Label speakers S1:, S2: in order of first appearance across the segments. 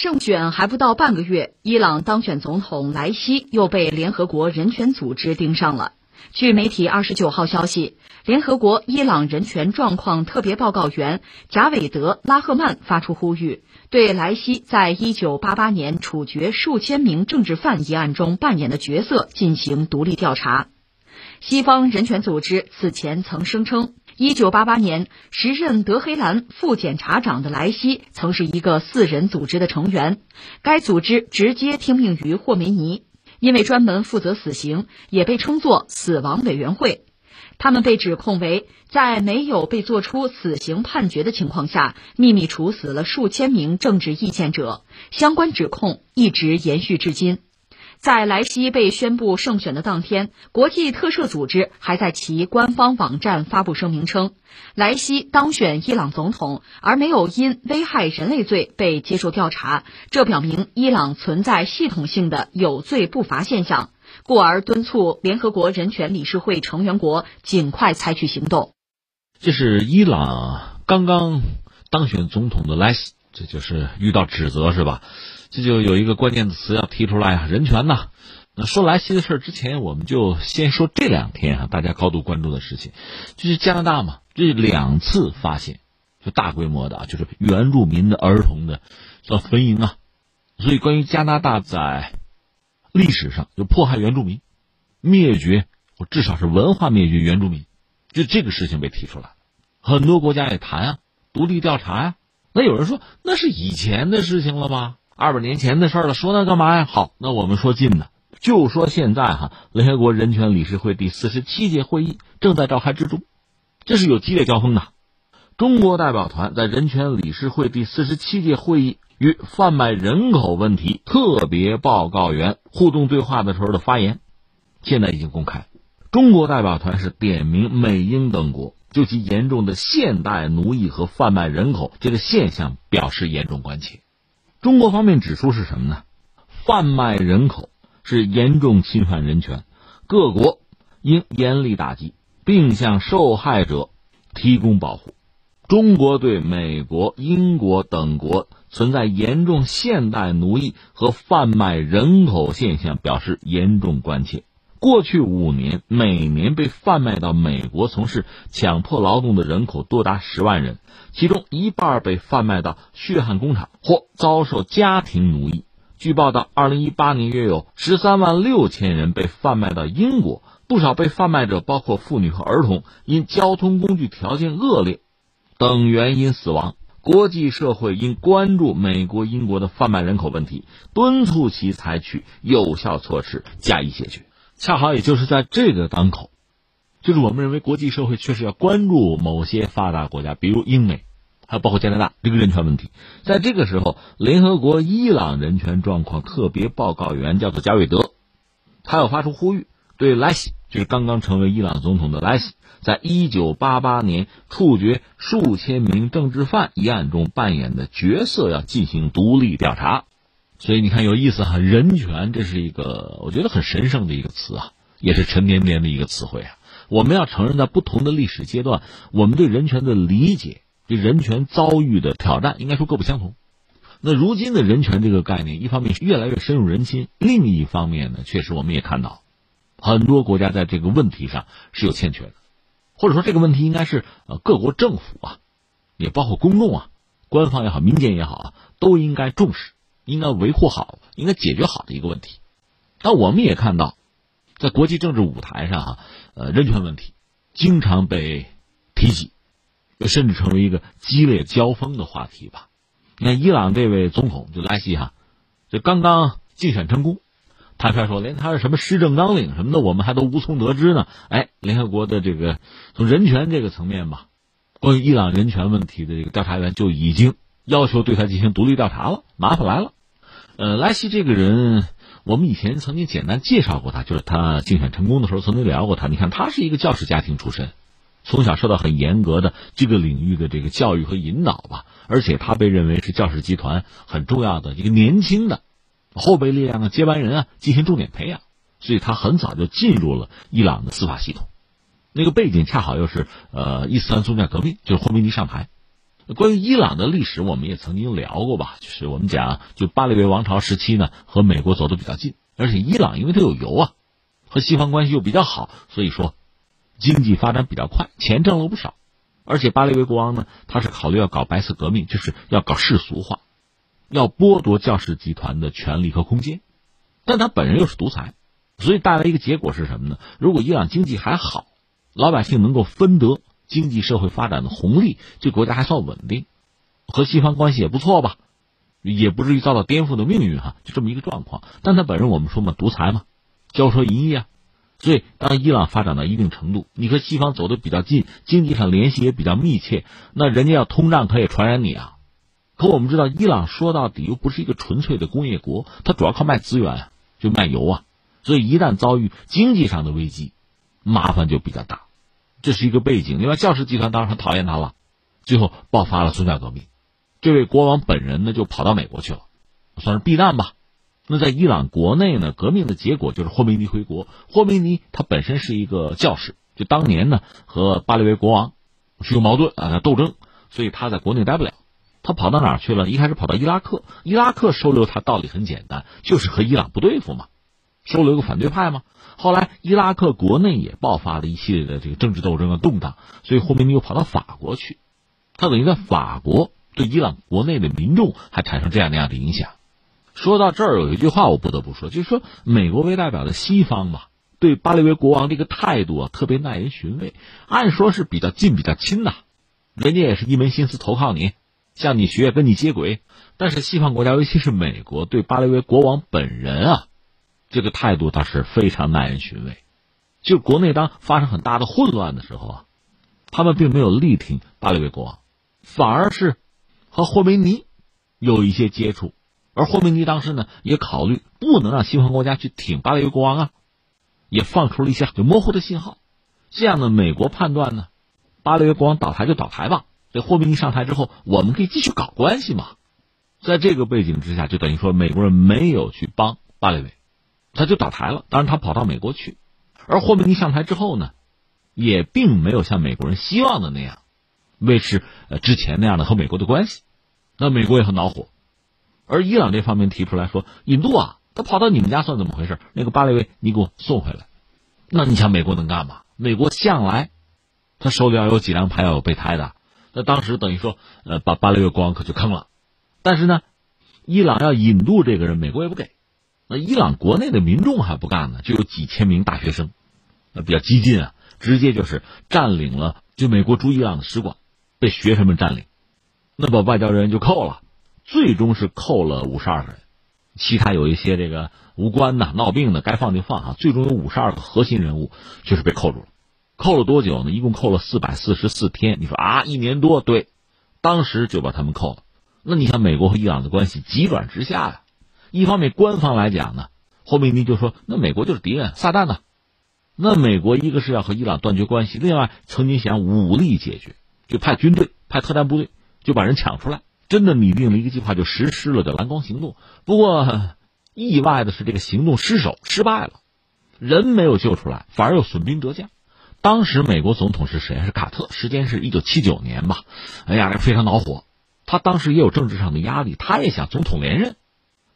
S1: 胜选还不到半个月，伊朗当选总统莱西又被联合国人权组织盯上了。据媒体二十九号消息，联合国伊朗人权状况特别报告员贾韦德·拉赫曼发出呼吁，对莱西在一九八八年处决数千名政治犯一案中扮演的角色进行独立调查。西方人权组织此前曾声称。一九八八年，时任德黑兰副检察长的莱西曾是一个四人组织的成员。该组织直接听命于霍梅尼，因为专门负责死刑，也被称作“死亡委员会”。他们被指控为在没有被作出死刑判决的情况下，秘密处死了数千名政治意见者。相关指控一直延续至今。在莱西被宣布胜选的当天，国际特赦组织还在其官方网站发布声明称，莱西当选伊朗总统，而没有因危害人类罪被接受调查，这表明伊朗存在系统性的有罪不罚现象，故而敦促联合国人权理事会成员国尽快采取行动。
S2: 这是伊朗刚刚当选总统的莱西，这就是遇到指责是吧？这就有一个关键词要提出来啊，人权呐。那说莱西的事之前，我们就先说这两天啊，大家高度关注的事情，就是加拿大嘛，这两次发现，就大规模的啊，就是原住民的儿童的叫坟营啊。所以关于加拿大在历史上就迫害原住民、灭绝或至少是文化灭绝原住民，就这个事情被提出来，很多国家也谈啊，独立调查呀。那有人说那是以前的事情了吧？二百年前的事了，说那干嘛呀？好，那我们说近的，就说现在哈，联合国人权理事会第四十七届会议正在召开之中，这是有激烈交锋的。中国代表团在人权理事会第四十七届会议与贩卖人口问题特别报告员互动对话的时候的发言，现在已经公开。中国代表团是点名美英等国就其严重的现代奴役和贩卖人口这个现象表示严重关切。中国方面指出是什么呢？贩卖人口是严重侵犯人权，各国应严厉打击，并向受害者提供保护。中国对美国、英国等国存在严重现代奴役和贩卖人口现象表示严重关切。过去五年，每年被贩卖到美国从事强迫劳动的人口多达十万人，其中一半被贩卖到血汗工厂或遭受家庭奴役。据报道，二零一八年约有十三万六千人被贩卖到英国，不少被贩卖者包括妇女和儿童，因交通工具条件恶劣等原因死亡。国际社会应关注美国、英国的贩卖人口问题，敦促其采取有效措施加以解决。恰好也就是在这个当口，就是我们认为国际社会确实要关注某些发达国家，比如英美，还有包括加拿大这个人权问题。在这个时候，联合国伊朗人权状况特别报告员叫做加韦德，他要发出呼吁，对莱西，就是刚刚成为伊朗总统的莱西，在一九八八年处决数千名政治犯一案中扮演的角色要进行独立调查。所以你看有意思哈，人权这是一个我觉得很神圣的一个词啊，也是沉甸甸的一个词汇啊。我们要承认，在不同的历史阶段，我们对人权的理解、对人权遭遇的挑战，应该说各不相同。那如今的人权这个概念，一方面是越来越深入人心，另一方面呢，确实我们也看到，很多国家在这个问题上是有欠缺的，或者说这个问题应该是呃各国政府啊，也包括公众啊，官方也好，民间也好啊，都应该重视。应该维护好，应该解决好的一个问题。那我们也看到，在国际政治舞台上，哈，呃，人权问题经常被提及，甚至成为一个激烈交锋的话题吧。你看，伊朗这位总统就莱西哈，这刚刚竞选成功，坦率说，连他是什么施政纲领什么的，我们还都无从得知呢。哎，联合国的这个从人权这个层面吧，关于伊朗人权问题的这个调查员就已经要求对他进行独立调查了，麻烦来了。呃，莱西这个人，我们以前曾经简单介绍过他，就是他竞选成功的时候曾经聊过他。你看，他是一个教师家庭出身，从小受到很严格的这个领域的这个教育和引导吧，而且他被认为是教师集团很重要的一个年轻的后备力量的接班人啊，进行重点培养，所以他很早就进入了伊朗的司法系统。那个背景恰好又是呃伊斯兰宗教革命，就是霍梅尼上台，关于伊朗的历史，我们也曾经聊过吧？就是我们讲，就巴列维王朝时期呢，和美国走得比较近，而且伊朗因为它有油啊，和西方关系又比较好，所以说经济发展比较快，钱挣了不少。而且巴列维国王呢，他是考虑要搞白色革命，就是要搞世俗化，要剥夺教士集团的权利和空间。但他本人又是独裁，所以带来一个结果是什么呢？如果伊朗经济还好，老百姓能够分得经济社会发展的红利，这国家还算稳定，和西方关系也不错吧，也不至于遭到颠覆的命运哈，就这么一个状况。但他本人我们说嘛，独裁嘛，骄奢淫逸啊。所以，当伊朗发展到一定程度，你和西方走得比较近，经济上联系也比较密切，那人家要通胀可以传染你啊。可我们知道，伊朗说到底又不是一个纯粹的工业国，它主要靠卖资源，就卖油啊。所以，一旦遭遇经济上的危机，麻烦就比较大。这是一个背景。另外，教士集团当然很讨厌他了，最后爆发了宗教革命。这位国王本人呢，就跑到美国去了，算是避难吧。那在伊朗国内呢，革命的结果就是霍梅尼回国。霍梅尼他本身是一个教士，就当年呢和巴列维国王是有矛盾啊，斗争，所以他在国内待不了，他跑到哪儿去了？一开始跑到伊拉克，伊拉克收留他道理很简单，就是和伊朗不对付嘛，收留个反对派嘛。后来伊拉克国内也爆发了一系列的这个政治斗争啊动荡，所以霍梅尼又跑到法国去，他等于在法国对伊朗国内的民众还产生这样那样的影响。说到这儿，有一句话我不得不说，就是说美国为代表的西方吧，对巴列维国王这个态度啊，特别耐人寻味。按说是比较近、比较亲呐，人家也是一门心思投靠你，向你学，跟你接轨。但是西方国家，尤其是美国，对巴列维国王本人啊，这个态度倒是非常耐人寻味。就国内当发生很大的混乱的时候啊，他们并没有力挺巴列维国王，反而是和霍梅尼有一些接触。而霍梅尼当时呢，也考虑不能让西方国家去挺巴列维国王啊，也放出了一些就模糊的信号。这样呢，美国判断呢，巴列维国王倒台就倒台吧。这霍梅尼上台之后，我们可以继续搞关系嘛。在这个背景之下，就等于说美国人没有去帮巴列维，他就倒台了。当然，他跑到美国去。而霍梅尼上台之后呢，也并没有像美国人希望的那样维持呃之前那样的和美国的关系。那美国也很恼火。而伊朗这方面提出来说，引渡啊，他跑到你们家算怎么回事？那个巴列维，你给我送回来。那你想美国能干嘛？美国向来，他手里要有几张牌，要有备胎的。那当时等于说，呃，把巴列维国王可就坑了。但是呢，伊朗要引渡这个人，美国也不给。那伊朗国内的民众还不干呢，就有几千名大学生，那比较激进啊，直接就是占领了就美国驻伊朗的使馆，被学生们占领，那把外交人员就扣了。最终是扣了五十二个人，其他有一些这个无关的、闹病的，该放就放啊。最终有五十二个核心人物就是被扣住了，扣了多久呢？一共扣了四百四十四天。你说啊，一年多？对，当时就把他们扣了。那你想，美国和伊朗的关系急转直下呀。一方面，官方来讲呢，霍梅尼就说那美国就是敌人，撒旦呢。那美国一个是要和伊朗断绝关系，另外曾经想武力解决，就派军队、派特战部队，就把人抢出来。真的拟定了一个计划，就实施了，叫蓝光行动。不过，意外的是，这个行动失手失败了，人没有救出来，反而又损兵折将。当时美国总统是谁？是卡特，时间是一九七九年吧。哎呀，非常恼火。他当时也有政治上的压力，他也想总统连任，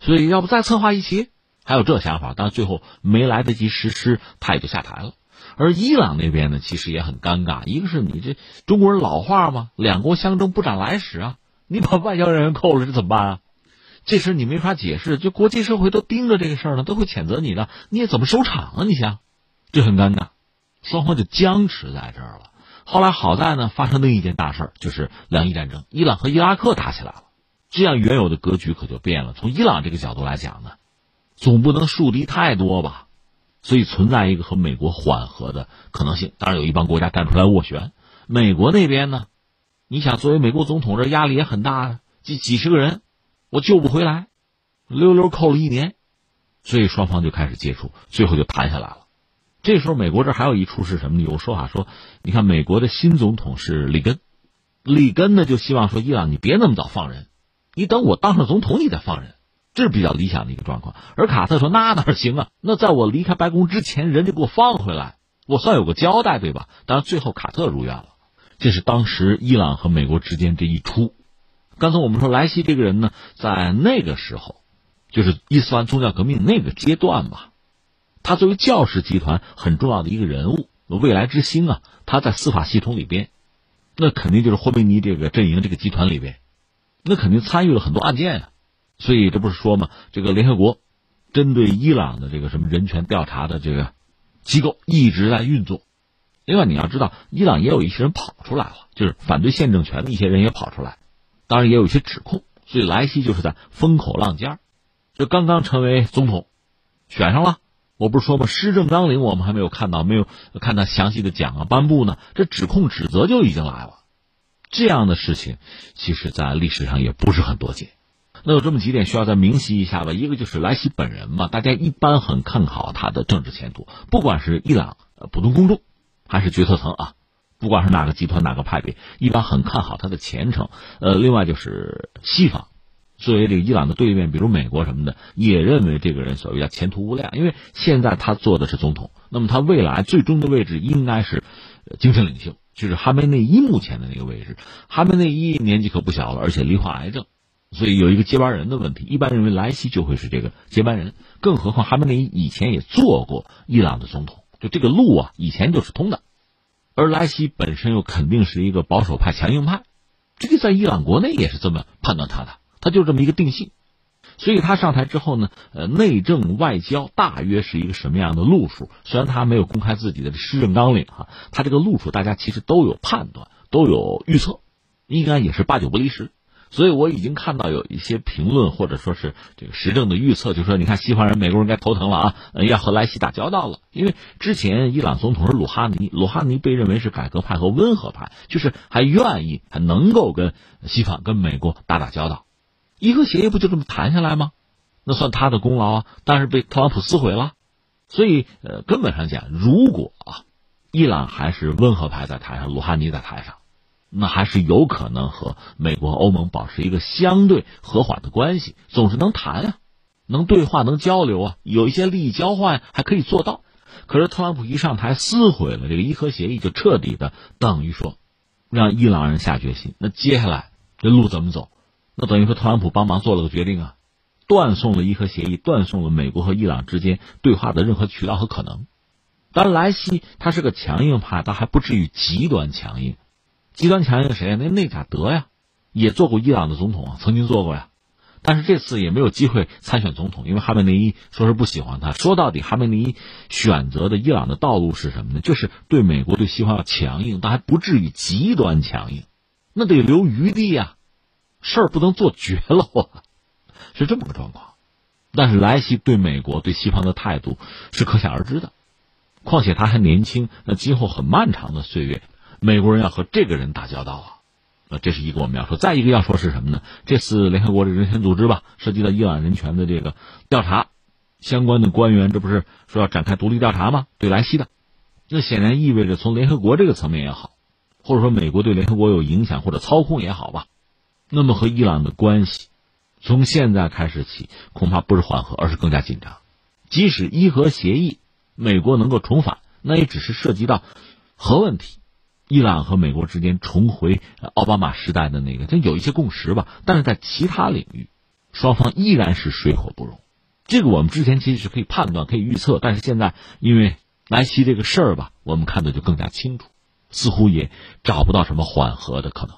S2: 所以要不再策划一起？还有这想法，但最后没来得及实施，他也就下台了。而伊朗那边呢，其实也很尴尬。一个是你这中国人老话嘛，两国相争不斩来使啊。你把外交人员扣了，这怎么办啊？这事你没法解释，就国际社会都盯着这个事儿呢，都会谴责你的，你也怎么收场啊？你想，这很尴尬，双方就僵持在这儿了。后来好在呢，发生另一件大事就是两伊战争，伊朗和伊拉克打起来了，这样原有的格局可就变了。从伊朗这个角度来讲呢，总不能树敌太多吧，所以存在一个和美国缓和的可能性。当然有一帮国家站出来斡旋，美国那边呢？你想，作为美国总统，这压力也很大啊！几几十个人，我救不回来，溜溜扣了一年，所以双方就开始接触，最后就谈下来了。这时候，美国这还有一出是什么呢？有说法说，你看美国的新总统是里根，里根呢就希望说伊朗你别那么早放人，你等我当上总统你再放人，这是比较理想的一个状况。而卡特说那哪行啊？那在我离开白宫之前，人家给我放回来，我算有个交代，对吧？当然，最后卡特如愿了。这是当时伊朗和美国之间这一出。刚才我们说莱西这个人呢，在那个时候，就是伊斯兰宗教革命那个阶段吧，他作为教士集团很重要的一个人物，未来之星啊，他在司法系统里边，那肯定就是霍梅尼这个阵营这个集团里边，那肯定参与了很多案件啊。所以这不是说嘛，这个联合国针对伊朗的这个什么人权调查的这个机构一直在运作。另外你要知道，伊朗也有一些人跑出来了，就是反对现政权的一些人也跑出来。当然也有一些指控，所以莱西就是在风口浪尖儿，就刚刚成为总统，选上了。我不是说吗？施政纲领我们还没有看到，没有看到详细的讲啊颁布呢，这指控指责就已经来了。这样的事情，其实在历史上也不是很多见。那有这么几点需要再明晰一下吧。一个就是莱西本人嘛，大家一般很看好他的政治前途，不管是伊朗普通公众，还是决策层啊。不管是哪个集团哪个派别，一般很看好他的前程。呃，另外就是西方，作为这个伊朗的对面，比如美国什么的，也认为这个人所谓叫前途无量。因为现在他做的是总统，那么他未来最终的位置应该是精神领袖，就是哈梅内伊目前的那个位置。哈梅内伊年纪可不小了，而且罹患癌症，所以有一个接班人的问题。一般认为莱西就会是这个接班人，更何况哈梅内伊以前也做过伊朗的总统，就这个路啊，以前就是通的。而莱西本身又肯定是一个保守派、强硬派，这个在伊朗国内也是这么判断他的，他就这么一个定性。所以他上台之后呢，呃，内政外交大约是一个什么样的路数？虽然他没有公开自己的施政纲领哈，他这个路数大家其实都有判断，都有预测，应该也是八九不离十。所以我已经看到有一些评论或者说是这个时政的预测，就说你看西方人、美国人该头疼了啊，要和莱西打交道了。因为之前伊朗总统是鲁哈尼，鲁哈尼被认为是改革派和温和派，就是还愿意还能够跟西方、跟美国打打交道。伊核协议不就这么谈下来吗？那算他的功劳啊，但是被特朗普撕毁了。所以呃，根本上讲，如果啊，伊朗还是温和派在台上，鲁哈尼在台上。那还是有可能和美国、欧盟保持一个相对和缓的关系，总是能谈啊，能对话、能交流啊，有一些利益交换还可以做到。可是特朗普一上台撕毁了这个伊核协议，就彻底的等于说，让伊朗人下决心。那接下来这路怎么走？那等于说特朗普帮忙做了个决定啊，断送了伊核协议，断送了美国和伊朗之间对话的任何渠道和可能。当然，莱西他是个强硬派，但还不至于极端强硬。极端强硬谁呀？那内贾德呀，也做过伊朗的总统啊，曾经做过呀，但是这次也没有机会参选总统，因为哈梅内伊说是不喜欢他。说到底，哈梅内伊选择的伊朗的道路是什么呢？就是对美国、对西方要强硬，但还不至于极端强硬，那得留余地呀，事儿不能做绝了啊，是这么个状况。但是莱西对美国、对西方的态度是可想而知的，况且他还年轻，那今后很漫长的岁月。美国人要和这个人打交道啊，那这是一个我们要说。再一个要说是什么呢？这次联合国的人权组织吧，涉及到伊朗人权的这个调查，相关的官员这不是说要展开独立调查吗？对莱西的，那显然意味着从联合国这个层面也好，或者说美国对联合国有影响或者操控也好吧，那么和伊朗的关系，从现在开始起恐怕不是缓和，而是更加紧张。即使伊核协议美国能够重返，那也只是涉及到核问题。伊朗和美国之间重回奥巴马时代的那个，这有一些共识吧，但是在其他领域，双方依然是水火不容。这个我们之前其实是可以判断、可以预测，但是现在因为莱西这个事儿吧，我们看的就更加清楚，似乎也找不到什么缓和的可能。